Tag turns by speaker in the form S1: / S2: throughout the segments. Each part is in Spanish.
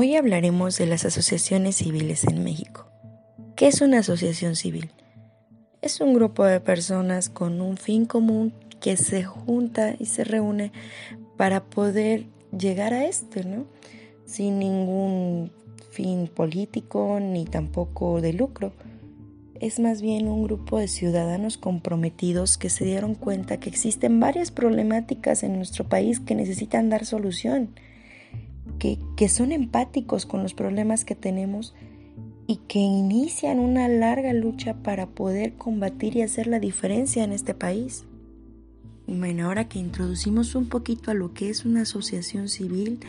S1: Hoy hablaremos de las asociaciones civiles en México. ¿Qué es una asociación civil? Es un grupo de personas con un fin común que se junta y se reúne para poder llegar a esto, ¿no? Sin ningún fin político ni tampoco de lucro. Es más bien un grupo de ciudadanos comprometidos que se dieron cuenta que existen varias problemáticas en nuestro país que necesitan dar solución que, son empáticos con los problemas que tenemos y que inician una larga lucha para poder combatir y hacer la diferencia en este país. Bueno, ahora que introducimos un poquito a lo que es una asociación civil,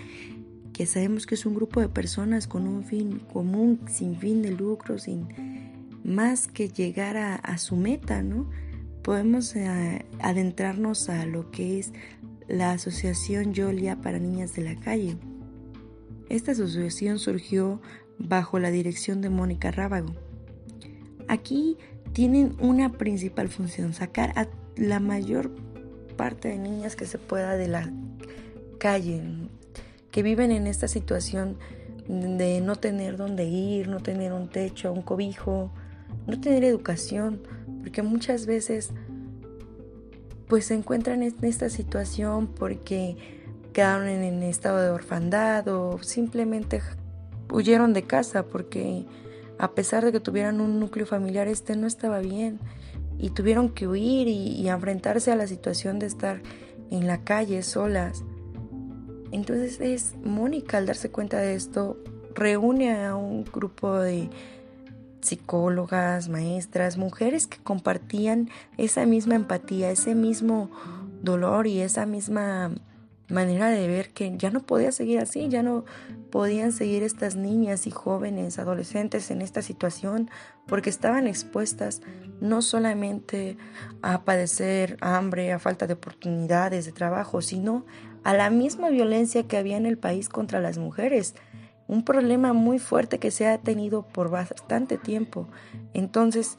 S1: que sabemos que es un grupo de personas con un fin común, sin fin de lucro, sin más que llegar a, su meta, ¿no? Podemos eh, adentrarnos a lo que es la Asociación Yolia para Niñas de la Calle. Esta asociación surgió bajo la dirección de Mónica Rábago. Aquí tienen una principal función, sacar a la mayor parte de niñas que se pueda de la calle, que viven en esta situación de no tener dónde ir, no tener un techo, un cobijo, no tener educación, porque muchas veces pues se encuentran en esta situación porque quedaron en estado de orfandad o simplemente huyeron de casa porque a pesar de que tuvieran un núcleo familiar, este no estaba bien y tuvieron que huir y, enfrentarse a la situación de estar en la calle solas. Entonces es Mónica al darse cuenta de esto reúne a un grupo de psicólogas, maestras, mujeres que compartían esa misma empatía, ese mismo dolor y esa misma manera de ver que ya no podía seguir así, ya no podían seguir estas niñas y jóvenes, adolescentes en esta situación, porque estaban expuestas no solamente a padecer hambre, a falta de oportunidades de trabajo, sino a la misma violencia que había en el país contra las mujeres, un problema muy fuerte que se ha tenido por bastante tiempo. Entonces,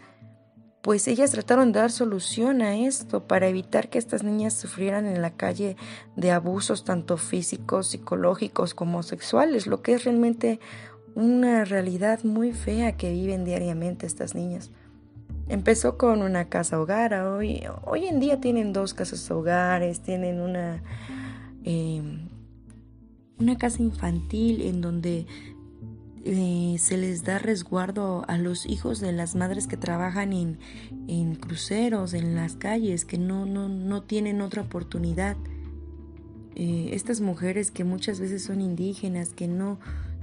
S1: pues ellas trataron de dar solución a esto para evitar que estas niñas sufrieran en la calle de abusos tanto físicos, psicológicos como sexuales, lo que es realmente una realidad muy fea que viven diariamente estas niñas. Empezó con una casa hogar, hoy, hoy en día tienen dos casas hogares, tienen una, eh, una casa infantil en donde eh, se les da resguardo a los hijos de las madres que trabajan en, en cruceros, en las calles, que no, no, no tienen otra oportunidad. Eh, estas mujeres que muchas veces son indígenas, que no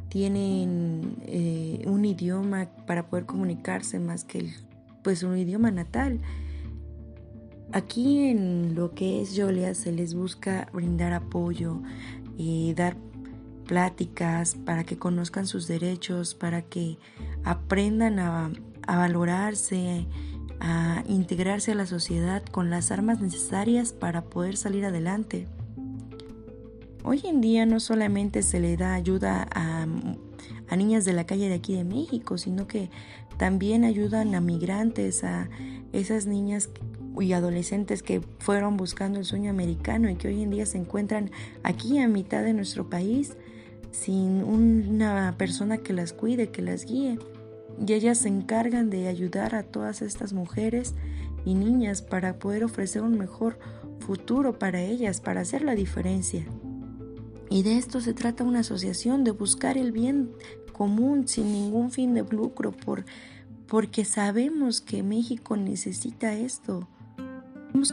S1: tienen eh, un idioma para poder comunicarse más que el, pues un idioma natal. Aquí en lo que es Yolia se les busca brindar apoyo, y dar pláticas, para que conozcan sus derechos, para que aprendan a, valorarse, a integrarse a la sociedad con las armas necesarias para poder salir adelante. Hoy en día no solamente se le da ayuda a, a, niñas de la calle de aquí de México, sino que también ayudan a migrantes, a esas niñas y adolescentes que fueron buscando el sueño americano y que hoy en día se encuentran aquí a mitad de nuestro país sin una persona que las cuide, que las guíe. Y ellas se encargan de ayudar a todas estas mujeres y niñas para poder ofrecer un mejor futuro para ellas, para hacer la diferencia. Y de esto se trata una asociación, de buscar el bien común sin ningún fin de lucro, por, porque sabemos que México necesita esto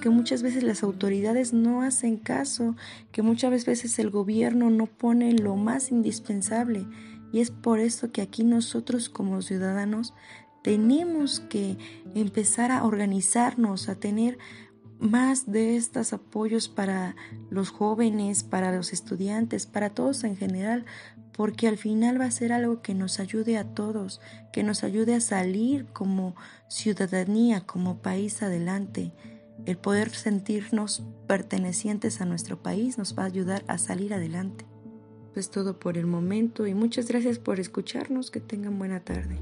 S1: que muchas veces las autoridades no hacen caso, que muchas veces el gobierno no pone lo más indispensable y es por eso que aquí nosotros como ciudadanos tenemos que empezar a organizarnos, a tener más de estos apoyos para los jóvenes, para los estudiantes, para todos en general, porque al final va a ser algo que nos ayude a todos, que nos ayude a salir como ciudadanía, como país adelante. El poder sentirnos pertenecientes a nuestro país nos va a ayudar a salir adelante. Es todo por el momento y muchas gracias por escucharnos. Que tengan buena tarde.